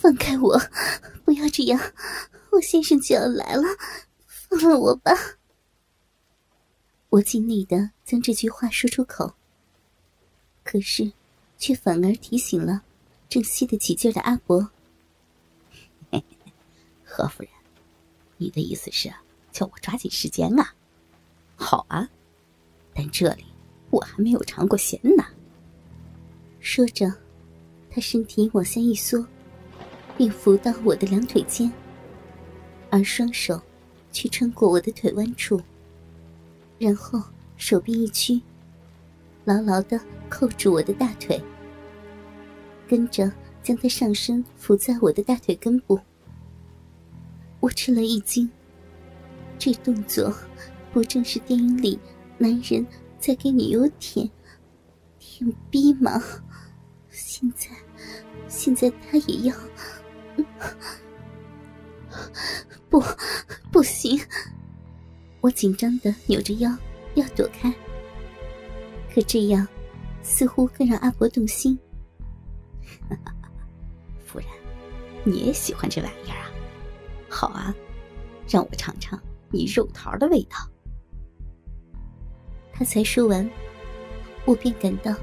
放开我！不要这样，我先生就要来了，放了我吧！我尽力的将这句话说出口，可是，却反而提醒了正吸得起劲的阿伯。何夫人，你的意思是叫我抓紧时间啊？好啊，但这里我还没有尝过咸呢。说着，他身体往下一缩。并扶到我的两腿间，而双手却穿过我的腿弯处，然后手臂一屈，牢牢的扣住我的大腿，跟着将他上身扶在我的大腿根部。我吃了一惊，这动作不正是电影里男人在给女友舔舔逼吗？现在，现在他也要。不，不行！我紧张的扭着腰要躲开，可这样似乎更让阿伯动心。夫人，你也喜欢这玩意儿啊？好啊，让我尝尝你肉桃的味道。他才说完，我便感到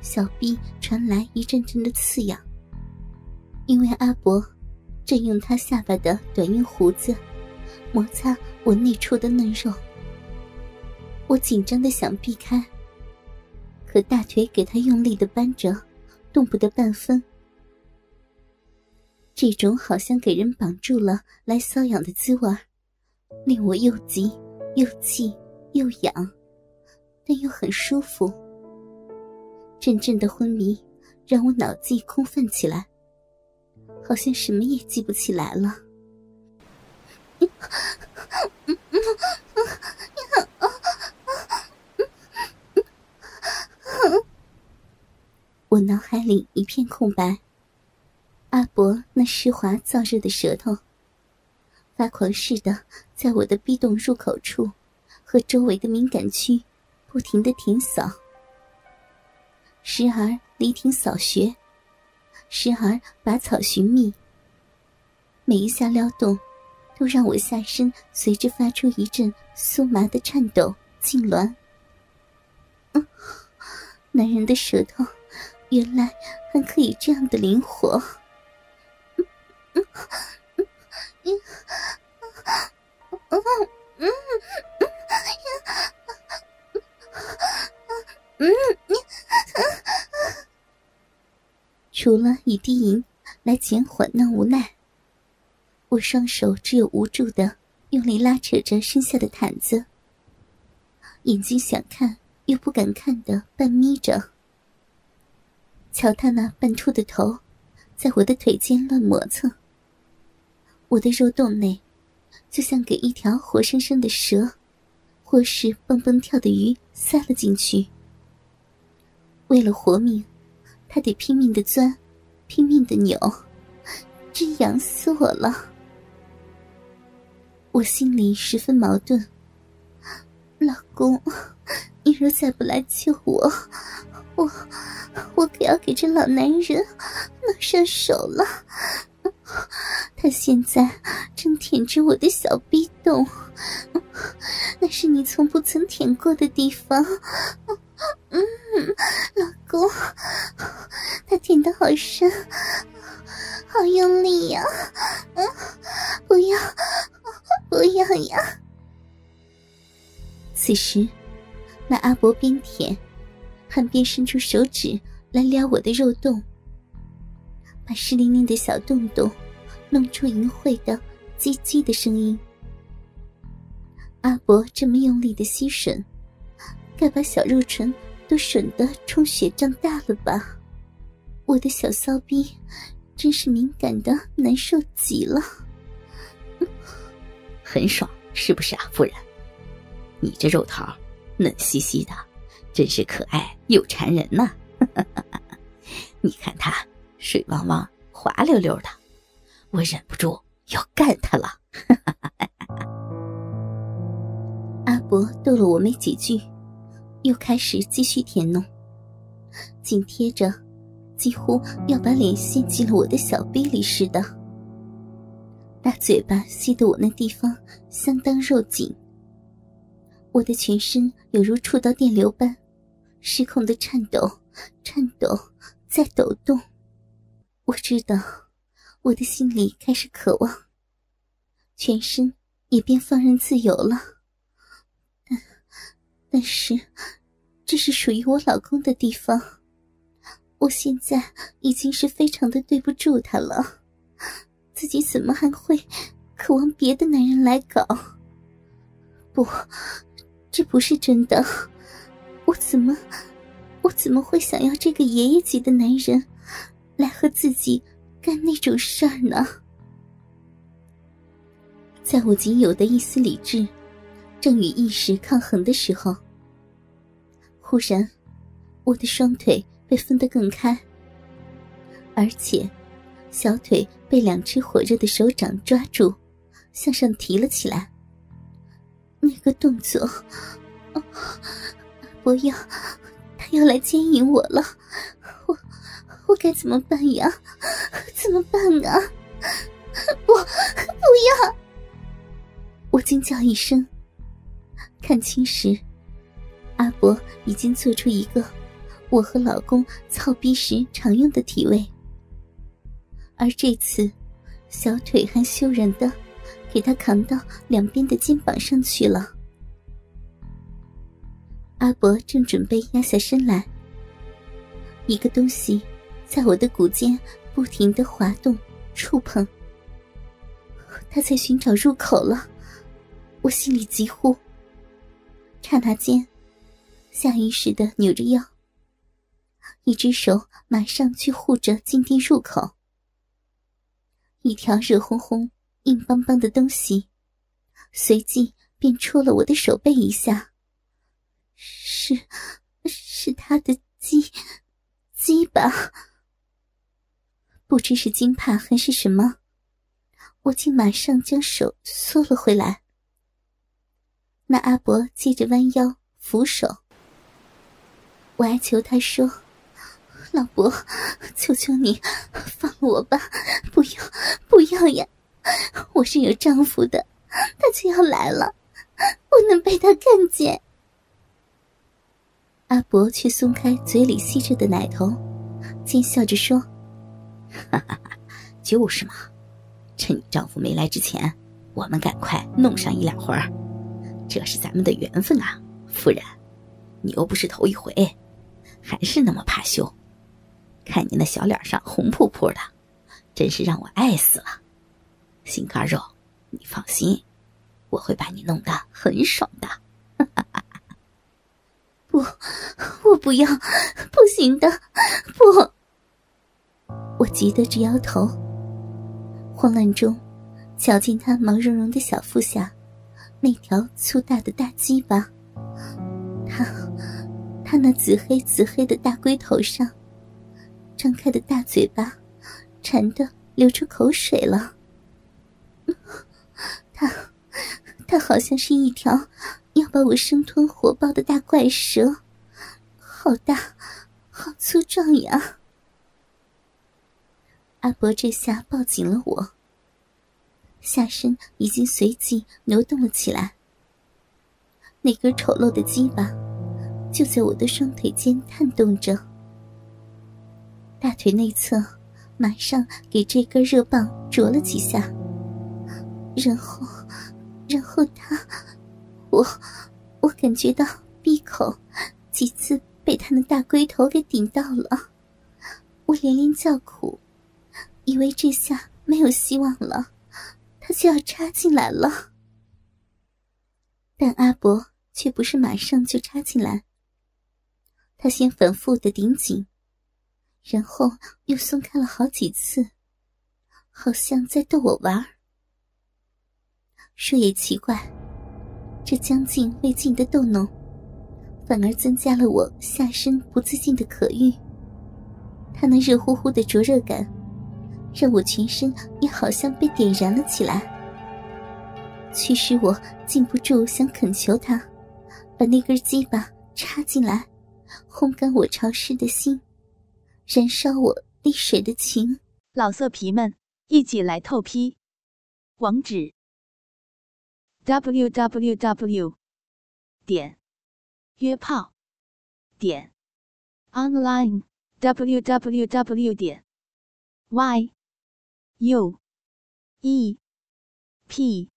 小臂传来一阵阵的刺痒，因为阿伯。正用他下巴的短硬胡子摩擦我内处的嫩肉，我紧张的想避开，可大腿给他用力的扳着，动不得半分。这种好像给人绑住了来瘙痒的滋味，令我又急又气又痒，但又很舒服。阵阵的昏迷让我脑际空泛起来。好像什么也记不起来了。我脑海里一片空白。阿伯那湿滑燥热的舌头，发狂似的在我的逼洞入口处和周围的敏感区不停的舔扫，时而离停扫穴。时而拔草寻觅，每一下撩动，都让我下身随之发出一阵酥麻的颤抖痉挛。嗯，男人的舌头，原来还可以这样的灵活。嗯嗯嗯嗯嗯嗯嗯嗯。除了以低吟来减缓那无奈，我双手只有无助的用力拉扯着身下的毯子，眼睛想看又不敢看的半眯着。瞧他那半秃的头，在我的腿间乱磨蹭。我的肉洞内，就像给一条活生生的蛇，或是蹦蹦跳的鱼塞了进去。为了活命。他得拼命的钻，拼命的扭，真痒死我了！我心里十分矛盾。老公，你若再不来救我，我我可要给这老男人弄上手了。他现在正舔着我的小逼洞，那是你从不曾舔过的地方。嗯，老公，他舔的好深，好用力呀！嗯，不要，不要呀！此时，那阿伯边舔，还边伸出手指来撩我的肉洞，把湿淋淋的小洞洞弄出淫秽的唧唧的声音。阿伯这么用力的吸吮。该把小肉唇都吮得充血胀大了吧？我的小骚逼真是敏感的难受极了。很爽，是不是啊，夫人？你这肉桃嫩兮兮的，真是可爱又馋人呐！你看它水汪汪、滑溜溜的，我忍不住要干它了。阿伯逗了我没几句，又开始继续舔弄，紧贴着，几乎要把脸陷进了我的小臂里似的。大嘴巴吸得我那地方相当肉紧，我的全身有如触到电流般，失控的颤抖，颤抖，在抖动。我知道，我的心里开始渴望，全身也便放任自由了。但，但是，这是属于我老公的地方，我现在已经是非常的对不住他了。自己怎么还会渴望别的男人来搞？不，这不是真的。我怎么，我怎么会想要这个爷爷级的男人来和自己干那种事儿呢？在我仅有的一丝理智正与意识抗衡的时候，忽然，我的双腿被分得更开，而且。小腿被两只火热的手掌抓住，向上提了起来。那个动作，不要，他要来奸淫我了，我我该怎么办呀？怎么办啊？不，不要！我惊叫一声，看清时，阿伯已经做出一个我和老公操逼时常用的体位。而这次，小腿还羞忍的，给他扛到两边的肩膀上去了。阿伯正准备压下身来，一个东西在我的骨间不停的滑动、触碰。他在寻找入口了，我心里急呼。刹那间，下意识的扭着腰，一只手马上去护着禁地入口。一条热烘烘、硬邦邦的东西，随即便戳了我的手背一下。是，是他的鸡，鸡吧？不知是惊怕还是什么，我竟马上将手缩了回来。那阿伯接着弯腰扶手，我哀求他说。老伯，求求你放了我吧！不要，不要呀！我是有丈夫的，他就要来了，不能被他看见。阿伯却松开嘴里吸着的奶头，奸笑着说：“哈哈哈，就是嘛！趁你丈夫没来之前，我们赶快弄上一两回儿，这是咱们的缘分啊，夫人。你又不是头一回，还是那么怕羞。”看你那小脸上红扑扑的，真是让我爱死了。心肝肉，你放心，我会把你弄得很爽的。不，我不要，不行的，不！我急得直摇头，慌乱中，瞧见他毛茸茸的小腹下那条粗大的大鸡巴，他，他那紫黑紫黑的大龟头上。张开的大嘴巴，馋得流出口水了。他，他好像是一条要把我生吞活剥的大怪蛇，好大，好粗壮呀！阿伯这下抱紧了我，下身已经随即挪动了起来。那根丑陋的鸡巴就在我的双腿间颤动着。大腿内侧，马上给这根热棒啄了几下，然后，然后他，我，我感觉到闭口几次被他那大龟头给顶到了，我连连叫苦，以为这下没有希望了，他就要插进来了。但阿伯却不是马上就插进来，他先反复的顶紧。然后又松开了好几次，好像在逗我玩儿。说也奇怪，这将近未尽的逗弄，反而增加了我下身不自禁的可欲。他那热乎乎的灼热感，让我全身也好像被点燃了起来，驱使我禁不住想恳求他，把那根鸡巴插进来，烘干我潮湿的心，燃烧我滴水的情。老色皮们，一起来透批！网址：w w w 点约炮点 online w w w 点 y u e p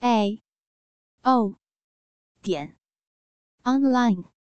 a o 点 online。